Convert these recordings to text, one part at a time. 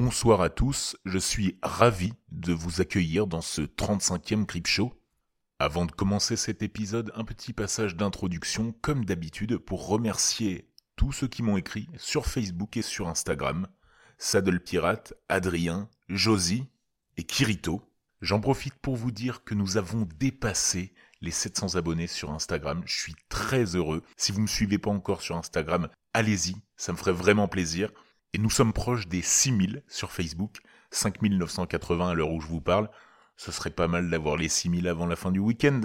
Bonsoir à tous, je suis ravi de vous accueillir dans ce 35e Crip Show. Avant de commencer cet épisode, un petit passage d'introduction, comme d'habitude, pour remercier tous ceux qui m'ont écrit sur Facebook et sur Instagram. Saddle Pirate, Adrien, Josie et Kirito. J'en profite pour vous dire que nous avons dépassé les 700 abonnés sur Instagram. Je suis très heureux. Si vous ne me suivez pas encore sur Instagram, allez-y, ça me ferait vraiment plaisir. Et nous sommes proches des 6000 sur Facebook, 5980 à l'heure où je vous parle. Ce serait pas mal d'avoir les 6000 avant la fin du week-end.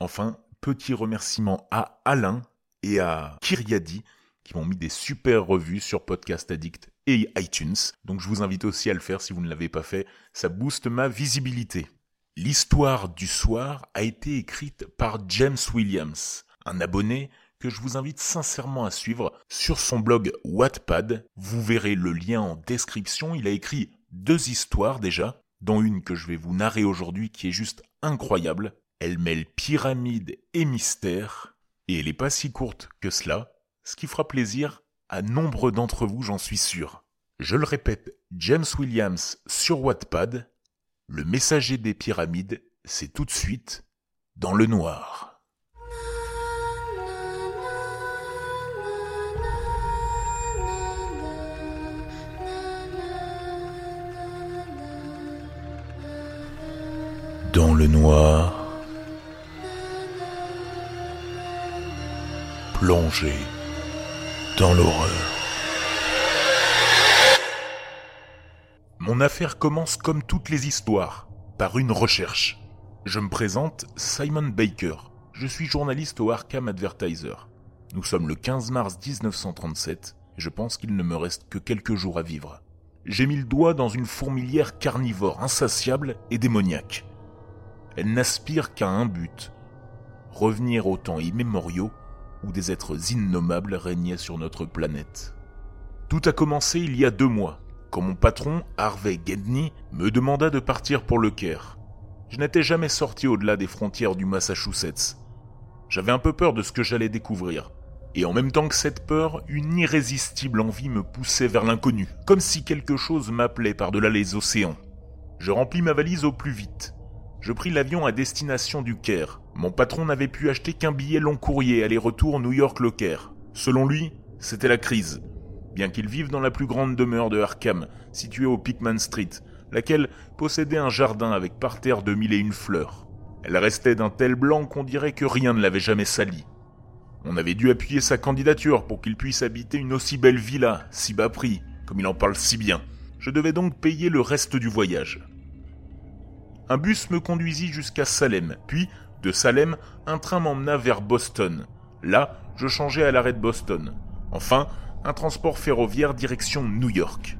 Enfin, petit remerciement à Alain et à Kyriadi qui m'ont mis des super revues sur Podcast Addict et iTunes. Donc je vous invite aussi à le faire si vous ne l'avez pas fait. Ça booste ma visibilité. L'histoire du soir a été écrite par James Williams, un abonné que je vous invite sincèrement à suivre sur son blog Wattpad. Vous verrez le lien en description. Il a écrit deux histoires déjà, dont une que je vais vous narrer aujourd'hui qui est juste incroyable. Elle mêle pyramide et mystère, et elle n'est pas si courte que cela, ce qui fera plaisir à nombre d'entre vous, j'en suis sûr. Je le répète, James Williams sur Wattpad, le messager des pyramides, c'est tout de suite dans le noir. Dans le noir, plongé dans l'horreur. Mon affaire commence comme toutes les histoires, par une recherche. Je me présente Simon Baker. Je suis journaliste au Arkham Advertiser. Nous sommes le 15 mars 1937 et je pense qu'il ne me reste que quelques jours à vivre. J'ai mis le doigt dans une fourmilière carnivore insatiable et démoniaque elle n'aspire qu'à un but, revenir aux temps immémoriaux où des êtres innommables régnaient sur notre planète. Tout a commencé il y a deux mois, quand mon patron, Harvey Gedney, me demanda de partir pour le Caire. Je n'étais jamais sorti au-delà des frontières du Massachusetts. J'avais un peu peur de ce que j'allais découvrir. Et en même temps que cette peur, une irrésistible envie me poussait vers l'inconnu, comme si quelque chose m'appelait par-delà les océans. Je remplis ma valise au plus vite, je pris l'avion à destination du Caire. Mon patron n'avait pu acheter qu'un billet long courrier aller-retour New York-Le Caire. Selon lui, c'était la crise. Bien qu'il vive dans la plus grande demeure de Arkham, située au Pickman Street, laquelle possédait un jardin avec parterre de mille et une fleurs. Elle restait d'un tel blanc qu'on dirait que rien ne l'avait jamais sali. On avait dû appuyer sa candidature pour qu'il puisse habiter une aussi belle villa, si bas prix, comme il en parle si bien. Je devais donc payer le reste du voyage un bus me conduisit jusqu'à Salem, puis, de Salem, un train m'emmena vers Boston. Là, je changeai à l'arrêt de Boston. Enfin, un transport ferroviaire direction New York.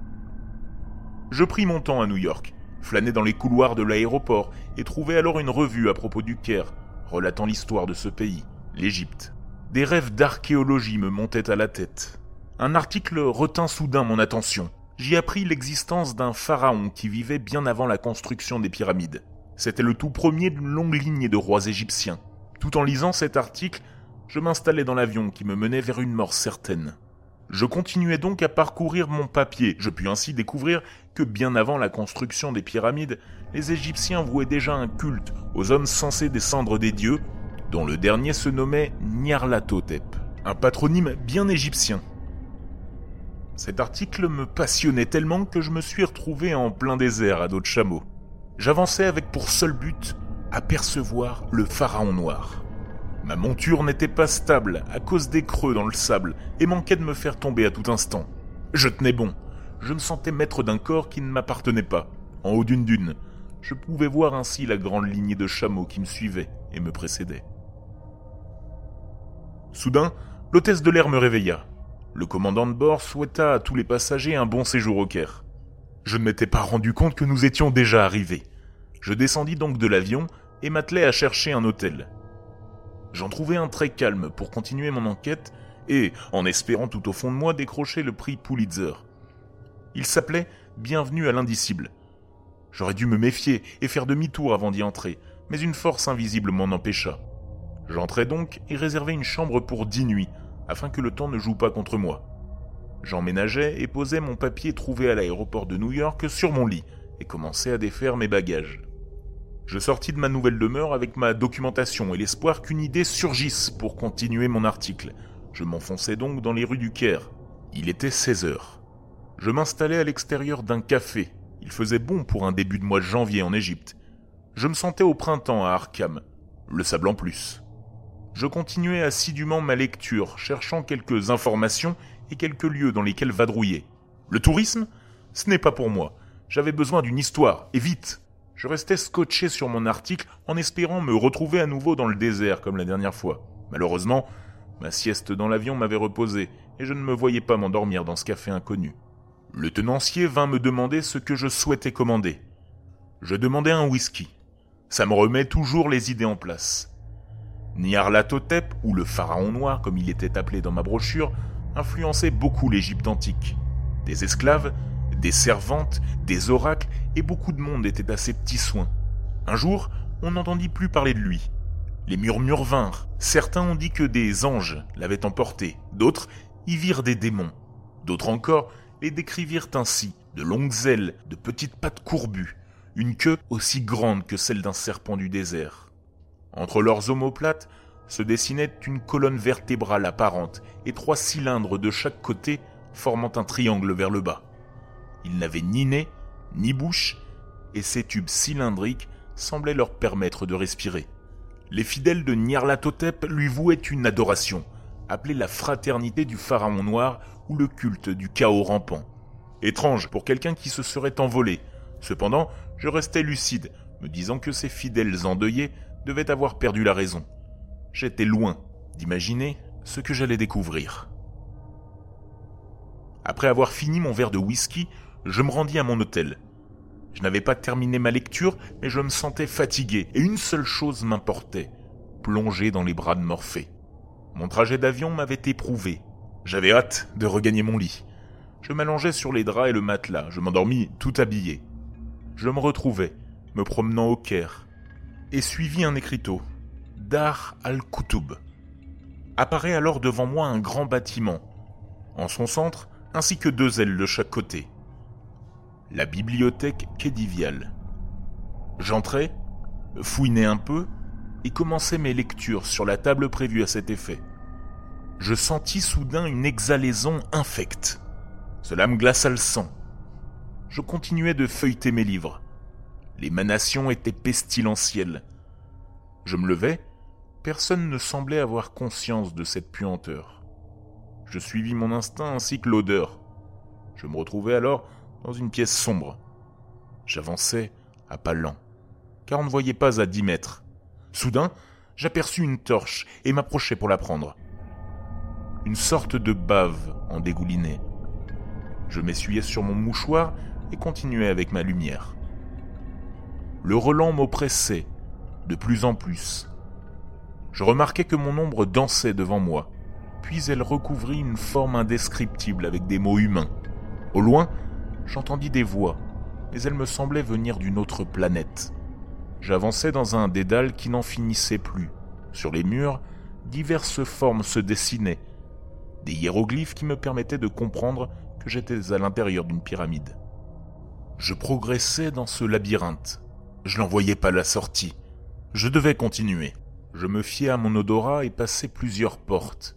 Je pris mon temps à New York, flânai dans les couloirs de l'aéroport et trouvai alors une revue à propos du Caire, relatant l'histoire de ce pays, l'Égypte. Des rêves d'archéologie me montaient à la tête. Un article retint soudain mon attention j'y appris l'existence d'un pharaon qui vivait bien avant la construction des pyramides. C'était le tout premier d'une longue lignée de rois égyptiens. Tout en lisant cet article, je m'installais dans l'avion qui me menait vers une mort certaine. Je continuais donc à parcourir mon papier. Je pus ainsi découvrir que bien avant la construction des pyramides, les Égyptiens vouaient déjà un culte aux hommes censés descendre des dieux, dont le dernier se nommait Nyarlathotep, un patronyme bien égyptien. Cet article me passionnait tellement que je me suis retrouvé en plein désert à dos de chameau. J'avançais avec pour seul but apercevoir le pharaon noir. Ma monture n'était pas stable à cause des creux dans le sable et manquait de me faire tomber à tout instant. Je tenais bon. Je me sentais maître d'un corps qui ne m'appartenait pas. En haut d'une dune, je pouvais voir ainsi la grande lignée de chameaux qui me suivaient et me précédaient. Soudain, l'hôtesse de l'air me réveilla. Le commandant de bord souhaita à tous les passagers un bon séjour au Caire. Je ne m'étais pas rendu compte que nous étions déjà arrivés. Je descendis donc de l'avion et m'attelai à chercher un hôtel. J'en trouvai un très calme pour continuer mon enquête et, en espérant tout au fond de moi, décrocher le prix Pulitzer. Il s'appelait Bienvenue à l'indicible. J'aurais dû me méfier et faire demi-tour avant d'y entrer, mais une force invisible m'en empêcha. J'entrai donc et réservai une chambre pour dix nuits, afin que le temps ne joue pas contre moi. J'emménageais et posais mon papier trouvé à l'aéroport de New York sur mon lit et commençais à défaire mes bagages. Je sortis de ma nouvelle demeure avec ma documentation et l'espoir qu'une idée surgisse pour continuer mon article. Je m'enfonçais donc dans les rues du Caire. Il était 16 heures. Je m'installais à l'extérieur d'un café. Il faisait bon pour un début de mois de janvier en Égypte. Je me sentais au printemps à Arkham, le sable en plus. Je continuais assidûment ma lecture, cherchant quelques informations et quelques lieux dans lesquels vadrouiller. Le tourisme? Ce n'est pas pour moi. J'avais besoin d'une histoire, et vite. Je restais scotché sur mon article en espérant me retrouver à nouveau dans le désert comme la dernière fois. Malheureusement, ma sieste dans l'avion m'avait reposé et je ne me voyais pas m'endormir dans ce café inconnu. Le tenancier vint me demander ce que je souhaitais commander. Je demandais un whisky. Ça me remet toujours les idées en place. Nyarlathotep, ou le pharaon noir comme il était appelé dans ma brochure, influençait beaucoup l'Égypte antique. Des esclaves, des servantes, des oracles et beaucoup de monde étaient à ses petits soins. Un jour, on n'entendit plus parler de lui. Les murmures vinrent. Certains ont dit que des anges l'avaient emporté, d'autres y virent des démons. D'autres encore les décrivirent ainsi, de longues ailes, de petites pattes courbues, une queue aussi grande que celle d'un serpent du désert. Entre leurs omoplates se dessinait une colonne vertébrale apparente et trois cylindres de chaque côté formant un triangle vers le bas. Ils n'avaient ni nez, ni bouche, et ces tubes cylindriques semblaient leur permettre de respirer. Les fidèles de Nyarlathotep lui vouaient une adoration, appelée la fraternité du pharaon noir ou le culte du chaos rampant. Étrange pour quelqu'un qui se serait envolé. Cependant, je restais lucide, me disant que ces fidèles endeuillés devaient avoir perdu la raison. J'étais loin d'imaginer ce que j'allais découvrir. Après avoir fini mon verre de whisky, je me rendis à mon hôtel. Je n'avais pas terminé ma lecture, mais je me sentais fatigué, et une seule chose m'importait, plonger dans les bras de Morphée. Mon trajet d'avion m'avait éprouvé. J'avais hâte de regagner mon lit. Je m'allongeais sur les draps et le matelas, je m'endormis tout habillé. Je me retrouvais, me promenant au Caire, et suivis un écriteau, Dar al-Koutoub. Apparaît alors devant moi un grand bâtiment, en son centre, ainsi que deux ailes de chaque côté la bibliothèque Kédivial. J'entrai, fouinai un peu et commençai mes lectures sur la table prévue à cet effet. Je sentis soudain une exhalaison infecte. Cela me glaça le sang. Je continuais de feuilleter mes livres. L'émanation était pestilentielle. Je me levai, personne ne semblait avoir conscience de cette puanteur. Je suivis mon instinct ainsi que l'odeur. Je me retrouvai alors dans une pièce sombre. J'avançais à pas lents, car on ne voyait pas à dix mètres. Soudain, j'aperçus une torche et m'approchai pour la prendre. Une sorte de bave en dégoulinait. Je m'essuyais sur mon mouchoir et continuais avec ma lumière. Le relent m'oppressait de plus en plus. Je remarquai que mon ombre dansait devant moi, puis elle recouvrit une forme indescriptible avec des mots humains. Au loin, j'entendis des voix, mais elles me semblaient venir d'une autre planète. J'avançais dans un dédale qui n'en finissait plus. Sur les murs, diverses formes se dessinaient, des hiéroglyphes qui me permettaient de comprendre que j'étais à l'intérieur d'une pyramide. Je progressais dans ce labyrinthe. Je n'en voyais pas la sortie. Je devais continuer. Je me fiai à mon odorat et passai plusieurs portes.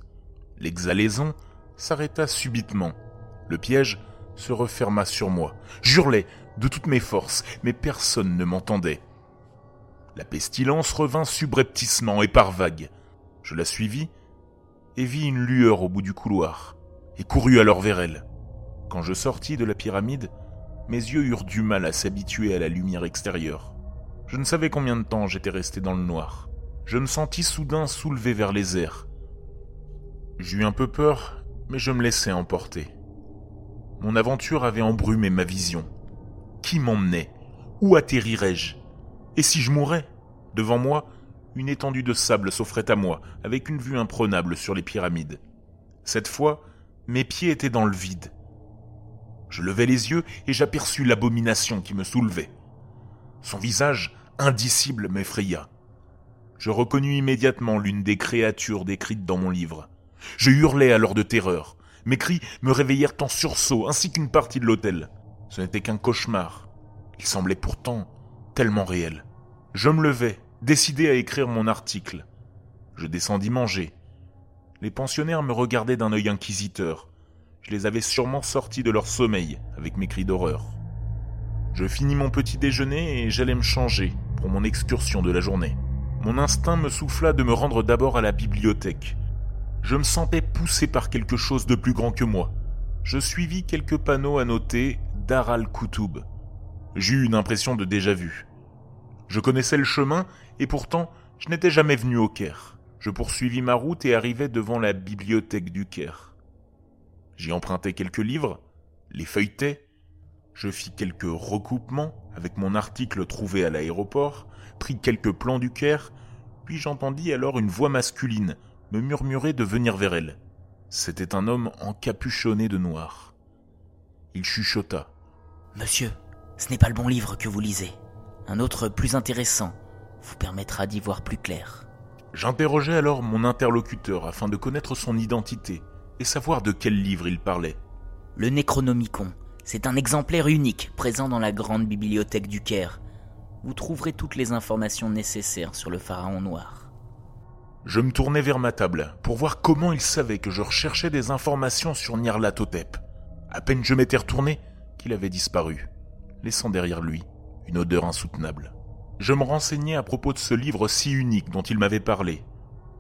L'exhalaison s'arrêta subitement. Le piège se referma sur moi. J'hurlais de toutes mes forces, mais personne ne m'entendait. La pestilence revint subrepticement et par vagues. Je la suivis et vis une lueur au bout du couloir, et courus alors vers elle. Quand je sortis de la pyramide, mes yeux eurent du mal à s'habituer à la lumière extérieure. Je ne savais combien de temps j'étais resté dans le noir. Je me sentis soudain soulevé vers les airs. J'eus un peu peur, mais je me laissai emporter. Mon aventure avait embrumé ma vision. Qui m'emmenait? Où atterrirais-je? Et si je mourais Devant moi, une étendue de sable s'offrait à moi, avec une vue imprenable sur les pyramides. Cette fois, mes pieds étaient dans le vide. Je levai les yeux et j'aperçus l'abomination qui me soulevait. Son visage indicible m'effraya. Je reconnus immédiatement l'une des créatures décrites dans mon livre. Je hurlai alors de terreur. Mes cris me réveillèrent en sursaut, ainsi qu'une partie de l'hôtel. Ce n'était qu'un cauchemar. Il semblait pourtant tellement réel. Je me levai, décidé à écrire mon article. Je descendis manger. Les pensionnaires me regardaient d'un œil inquisiteur. Je les avais sûrement sortis de leur sommeil avec mes cris d'horreur. Je finis mon petit déjeuner et j'allais me changer pour mon excursion de la journée. Mon instinct me souffla de me rendre d'abord à la bibliothèque. Je me sentais poussé par quelque chose de plus grand que moi. Je suivis quelques panneaux à noter Dar al-Koutoub. J'eus une impression de déjà-vu. Je connaissais le chemin et pourtant je n'étais jamais venu au Caire. Je poursuivis ma route et arrivai devant la bibliothèque du Caire. J'y empruntai quelques livres, les feuilletai, je fis quelques recoupements avec mon article trouvé à l'aéroport, pris quelques plans du Caire, puis j'entendis alors une voix masculine me murmurer de venir vers elle. C'était un homme encapuchonné de noir. Il chuchota. Monsieur, ce n'est pas le bon livre que vous lisez. Un autre plus intéressant vous permettra d'y voir plus clair. J'interrogeai alors mon interlocuteur afin de connaître son identité et savoir de quel livre il parlait. Le Necronomicon. C'est un exemplaire unique présent dans la grande bibliothèque du Caire. Vous trouverez toutes les informations nécessaires sur le pharaon noir. Je me tournai vers ma table pour voir comment il savait que je recherchais des informations sur Nyarlathotep. À peine je m'étais retourné qu'il avait disparu, laissant derrière lui une odeur insoutenable je me renseignai à propos de ce livre si unique dont il m'avait parlé.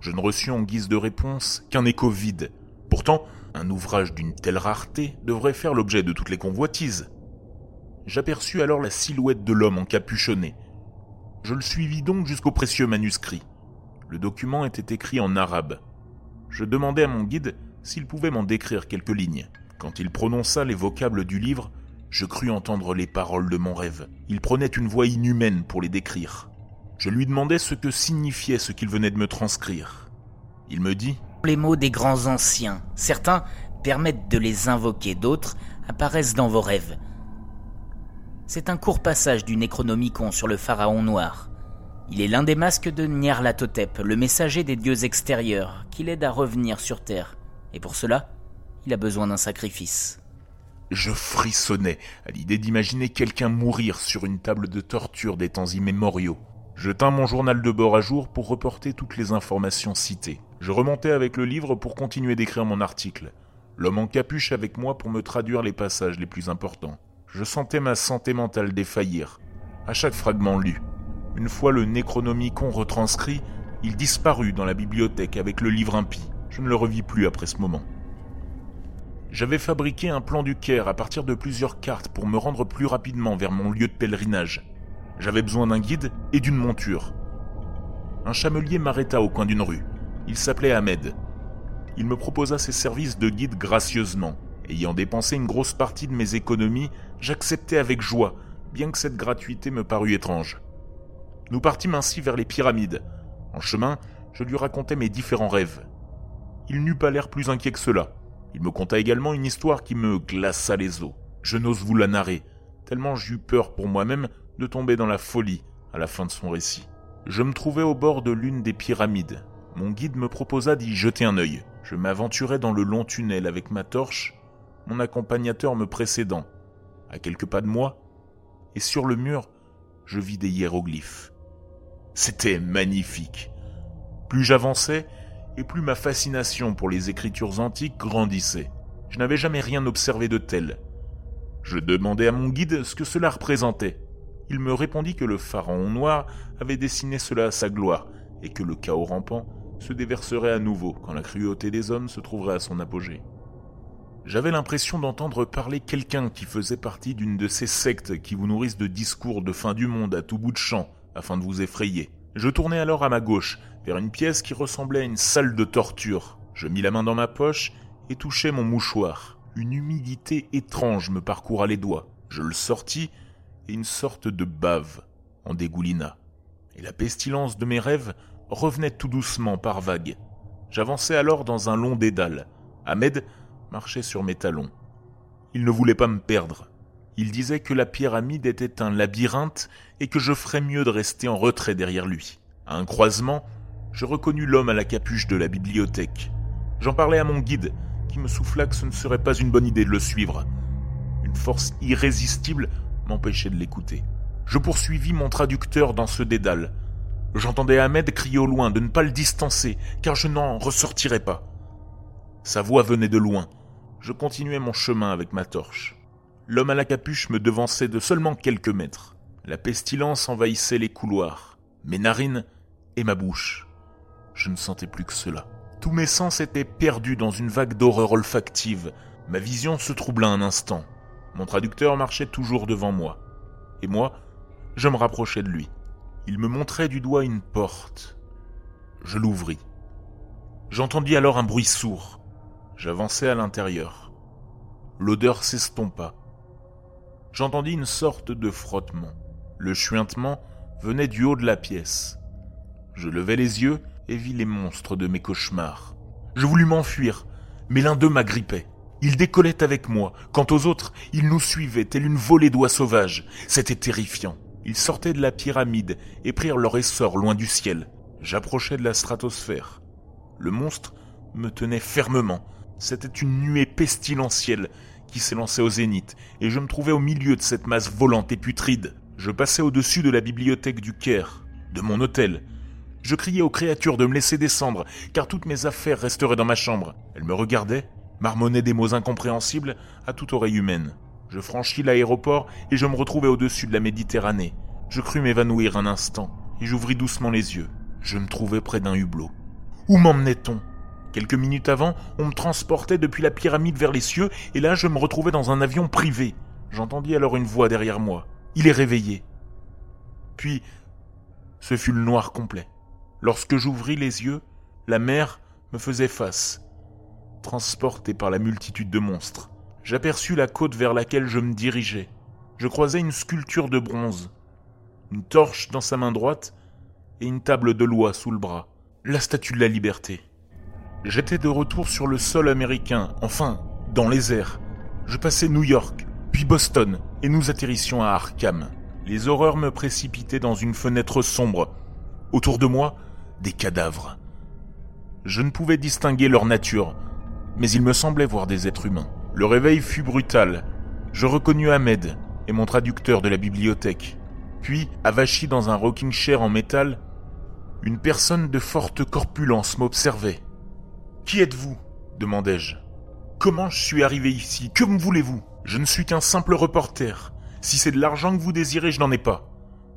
Je ne reçus en guise de réponse qu'un écho vide. Pourtant, un ouvrage d'une telle rareté devrait faire l'objet de toutes les convoitises. J'aperçus alors la silhouette de l'homme encapuchonné. Je le suivis donc jusqu'au précieux manuscrit. Le document était écrit en arabe. Je demandai à mon guide s'il pouvait m'en décrire quelques lignes. Quand il prononça les vocables du livre, je crus entendre les paroles de mon rêve. Il prenait une voix inhumaine pour les décrire. Je lui demandai ce que signifiait ce qu'il venait de me transcrire. Il me dit Les mots des grands anciens. Certains permettent de les invoquer, d'autres apparaissent dans vos rêves. C'est un court passage du Necronomicon sur le pharaon noir. Il est l'un des masques de Nyarlathotep, le messager des dieux extérieurs, qui l'aide à revenir sur Terre. Et pour cela, il a besoin d'un sacrifice. Je frissonnais à l'idée d'imaginer quelqu'un mourir sur une table de torture des temps immémoriaux. Je tins mon journal de bord à jour pour reporter toutes les informations citées. Je remontais avec le livre pour continuer d'écrire mon article. L'homme en capuche avec moi pour me traduire les passages les plus importants. Je sentais ma santé mentale défaillir, à chaque fragment lu. Une fois le Necronomicon retranscrit, il disparut dans la bibliothèque avec le livre impie. Je ne le revis plus après ce moment. J'avais fabriqué un plan du Caire à partir de plusieurs cartes pour me rendre plus rapidement vers mon lieu de pèlerinage. J'avais besoin d'un guide et d'une monture. Un chamelier m'arrêta au coin d'une rue. Il s'appelait Ahmed. Il me proposa ses services de guide gracieusement. Ayant dépensé une grosse partie de mes économies, j'acceptai avec joie, bien que cette gratuité me parût étrange. Nous partîmes ainsi vers les pyramides. En chemin, je lui racontai mes différents rêves. Il n'eut pas l'air plus inquiet que cela. Il me conta également une histoire qui me glaça les os. Je n'ose vous la narrer, tellement j'eus peur pour moi-même de tomber dans la folie à la fin de son récit. Je me trouvais au bord de l'une des pyramides. Mon guide me proposa d'y jeter un œil. Je m'aventurai dans le long tunnel avec ma torche, mon accompagnateur me précédant. À quelques pas de moi, et sur le mur, je vis des hiéroglyphes. C'était magnifique. Plus j'avançais, et plus ma fascination pour les écritures antiques grandissait. Je n'avais jamais rien observé de tel. Je demandai à mon guide ce que cela représentait. Il me répondit que le pharaon noir avait dessiné cela à sa gloire, et que le chaos rampant se déverserait à nouveau quand la cruauté des hommes se trouverait à son apogée. J'avais l'impression d'entendre parler quelqu'un qui faisait partie d'une de ces sectes qui vous nourrissent de discours de fin du monde à tout bout de champ afin de vous effrayer. Je tournai alors à ma gauche vers une pièce qui ressemblait à une salle de torture. Je mis la main dans ma poche et touchai mon mouchoir. Une humidité étrange me parcoura les doigts. Je le sortis et une sorte de bave en dégoulina. Et la pestilence de mes rêves revenait tout doucement par vagues. J'avançais alors dans un long dédale. Ahmed marchait sur mes talons. Il ne voulait pas me perdre. Il disait que la pyramide était un labyrinthe et que je ferais mieux de rester en retrait derrière lui. À un croisement, je reconnus l'homme à la capuche de la bibliothèque. J'en parlais à mon guide, qui me souffla que ce ne serait pas une bonne idée de le suivre. Une force irrésistible m'empêchait de l'écouter. Je poursuivis mon traducteur dans ce dédale. J'entendais Ahmed crier au loin de ne pas le distancer, car je n'en ressortirais pas. Sa voix venait de loin. Je continuais mon chemin avec ma torche. L'homme à la capuche me devançait de seulement quelques mètres. La pestilence envahissait les couloirs, mes narines et ma bouche. Je ne sentais plus que cela. Tous mes sens étaient perdus dans une vague d'horreur olfactive. Ma vision se troubla un instant. Mon traducteur marchait toujours devant moi. Et moi, je me rapprochais de lui. Il me montrait du doigt une porte. Je l'ouvris. J'entendis alors un bruit sourd. J'avançai à l'intérieur. L'odeur s'estompa. J'entendis une sorte de frottement. Le chuintement venait du haut de la pièce. Je levai les yeux et vis les monstres de mes cauchemars. Je voulus m'enfuir, mais l'un d'eux m'agrippait. Il décollait avec moi. Quant aux autres, ils nous suivaient, telle une volée d'oies sauvages. C'était terrifiant. Ils sortaient de la pyramide et prirent leur essor loin du ciel. J'approchais de la stratosphère. Le monstre me tenait fermement. C'était une nuée pestilentielle qui s'élançait au zénith, et je me trouvais au milieu de cette masse volante et putride. Je passais au-dessus de la bibliothèque du Caire, de mon hôtel. Je criais aux créatures de me laisser descendre, car toutes mes affaires resteraient dans ma chambre. Elles me regardaient, marmonnaient des mots incompréhensibles à toute oreille humaine. Je franchis l'aéroport et je me retrouvais au-dessus de la Méditerranée. Je crus m'évanouir un instant et j'ouvris doucement les yeux. Je me trouvais près d'un hublot. Où m'emmenait-on? Quelques minutes avant, on me transportait depuis la pyramide vers les cieux et là je me retrouvais dans un avion privé. J'entendis alors une voix derrière moi. Il est réveillé. Puis, ce fut le noir complet. Lorsque j'ouvris les yeux, la mer me faisait face, transporté par la multitude de monstres j'aperçus la côte vers laquelle je me dirigeais. Je croisais une sculpture de bronze, une torche dans sa main droite et une table de loi sous le bras, la statue de la liberté. J'étais de retour sur le sol américain, enfin, dans les airs. Je passais New York, puis Boston, et nous atterrissions à Arkham. Les horreurs me précipitaient dans une fenêtre sombre. Autour de moi, des cadavres. Je ne pouvais distinguer leur nature, mais il me semblait voir des êtres humains. Le réveil fut brutal. Je reconnus Ahmed et mon traducteur de la bibliothèque. Puis, avachi dans un rocking chair en métal, une personne de forte corpulence m'observait. Qui êtes-vous? demandai-je. Comment je suis arrivé ici? Que me voulez-vous? Je ne suis qu'un simple reporter. Si c'est de l'argent que vous désirez, je n'en ai pas.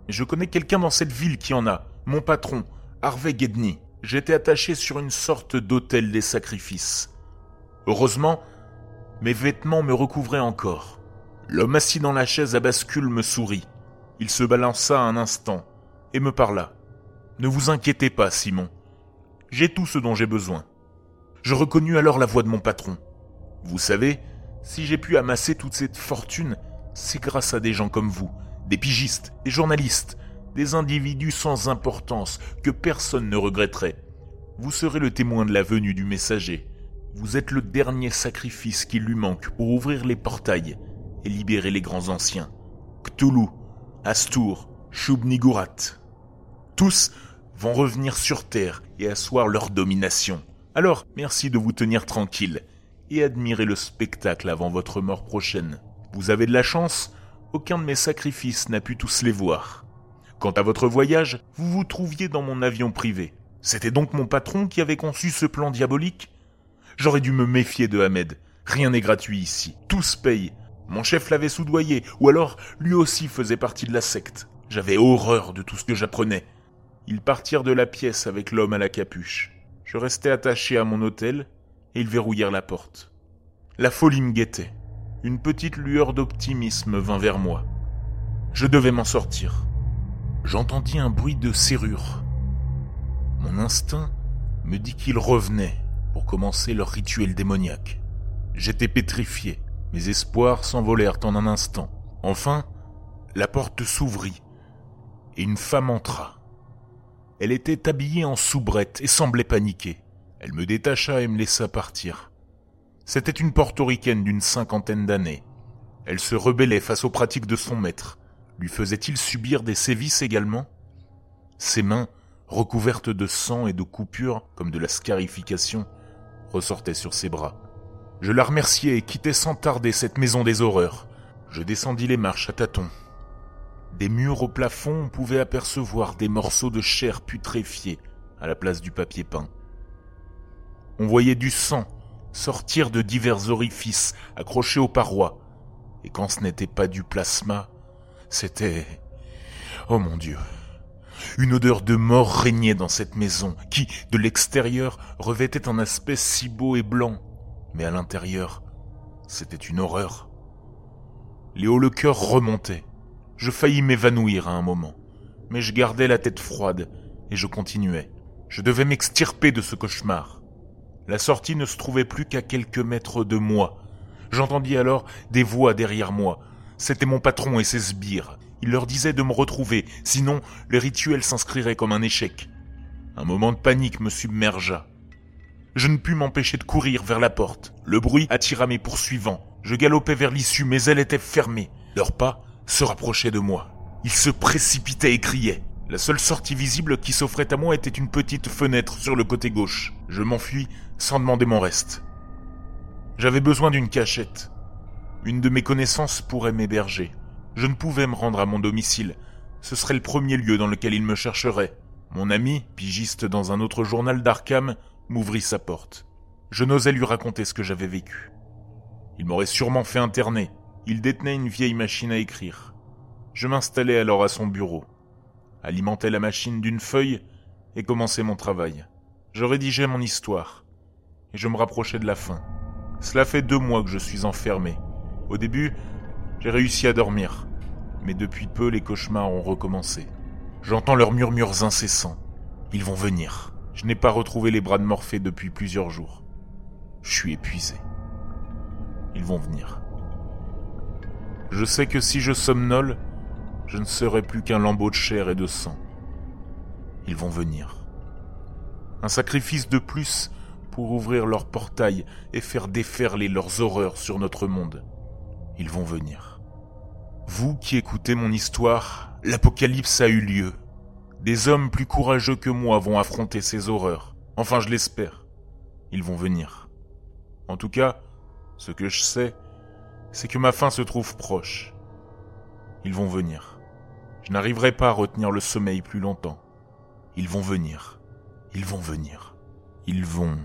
Mais je connais quelqu'un dans cette ville qui en a. Mon patron, Harvey Gedney. J'étais attaché sur une sorte d'autel des sacrifices. Heureusement, mes vêtements me recouvraient encore. L'homme assis dans la chaise à bascule me sourit. Il se balança un instant et me parla. Ne vous inquiétez pas, Simon. J'ai tout ce dont j'ai besoin. Je reconnus alors la voix de mon patron. Vous savez, si j'ai pu amasser toute cette fortune, c'est grâce à des gens comme vous, des pigistes, des journalistes, des individus sans importance que personne ne regretterait. Vous serez le témoin de la venue du messager. Vous êtes le dernier sacrifice qui lui manque pour ouvrir les portails et libérer les grands anciens. Cthulhu, Astur, Shub-Nigurat. Tous vont revenir sur Terre et asseoir leur domination. Alors, merci de vous tenir tranquille et admirer le spectacle avant votre mort prochaine. Vous avez de la chance, aucun de mes sacrifices n'a pu tous les voir. Quant à votre voyage, vous vous trouviez dans mon avion privé. C'était donc mon patron qui avait conçu ce plan diabolique J'aurais dû me méfier de Ahmed. Rien n'est gratuit ici. Tout se paye. Mon chef l'avait soudoyé, ou alors lui aussi faisait partie de la secte. J'avais horreur de tout ce que j'apprenais. Ils partirent de la pièce avec l'homme à la capuche. Je restai attaché à mon hôtel, et ils verrouillèrent la porte. La folie me guettait. Une petite lueur d'optimisme vint vers moi. Je devais m'en sortir. J'entendis un bruit de serrure. Mon instinct me dit qu'il revenait pour commencer leur rituel démoniaque. J'étais pétrifié, mes espoirs s'envolèrent en un instant. Enfin, la porte s'ouvrit et une femme entra. Elle était habillée en soubrette et semblait paniquer. Elle me détacha et me laissa partir. C'était une portoricaine d'une cinquantaine d'années. Elle se rebellait face aux pratiques de son maître. Lui faisait-il subir des sévices également? Ses mains, recouvertes de sang et de coupures comme de la scarification, ressortait sur ses bras. Je la remerciai et quittai sans tarder cette maison des horreurs. Je descendis les marches à tâtons. Des murs au plafond, on pouvait apercevoir des morceaux de chair putréfiés à la place du papier peint. On voyait du sang sortir de divers orifices accrochés aux parois. Et quand ce n'était pas du plasma, c'était... Oh mon Dieu. Une odeur de mort régnait dans cette maison, qui, de l'extérieur, revêtait un aspect si beau et blanc. Mais à l'intérieur, c'était une horreur. Les hauts le cœur remontait. Je faillis m'évanouir à un moment. Mais je gardais la tête froide, et je continuais. Je devais m'extirper de ce cauchemar. La sortie ne se trouvait plus qu'à quelques mètres de moi. J'entendis alors des voix derrière moi. C'était mon patron et ses sbires. Il leur disait de me retrouver, sinon le rituel s'inscrirait comme un échec. Un moment de panique me submergea. Je ne pus m'empêcher de courir vers la porte. Le bruit attira mes poursuivants. Je galopais vers l'issue, mais elle était fermée. Leurs pas se rapprochaient de moi. Ils se précipitaient et criaient. La seule sortie visible qui s'offrait à moi était une petite fenêtre sur le côté gauche. Je m'enfuis sans demander mon reste. J'avais besoin d'une cachette. Une de mes connaissances pourrait m'héberger. Je ne pouvais me rendre à mon domicile. Ce serait le premier lieu dans lequel il me chercherait. Mon ami, pigiste dans un autre journal d'Arkham, m'ouvrit sa porte. Je n'osais lui raconter ce que j'avais vécu. Il m'aurait sûrement fait interner. Il détenait une vieille machine à écrire. Je m'installai alors à son bureau, alimentais la machine d'une feuille et commençais mon travail. Je rédigeais mon histoire et je me rapprochais de la fin. Cela fait deux mois que je suis enfermé. Au début, j'ai réussi à dormir, mais depuis peu les cauchemars ont recommencé. J'entends leurs murmures incessants. Ils vont venir. Je n'ai pas retrouvé les bras de Morphée depuis plusieurs jours. Je suis épuisé. Ils vont venir. Je sais que si je somnole, je ne serai plus qu'un lambeau de chair et de sang. Ils vont venir. Un sacrifice de plus pour ouvrir leur portail et faire déferler leurs horreurs sur notre monde. Ils vont venir. Vous qui écoutez mon histoire, l'apocalypse a eu lieu. Des hommes plus courageux que moi vont affronter ces horreurs. Enfin, je l'espère. Ils vont venir. En tout cas, ce que je sais, c'est que ma fin se trouve proche. Ils vont venir. Je n'arriverai pas à retenir le sommeil plus longtemps. Ils vont venir. Ils vont venir. Ils vont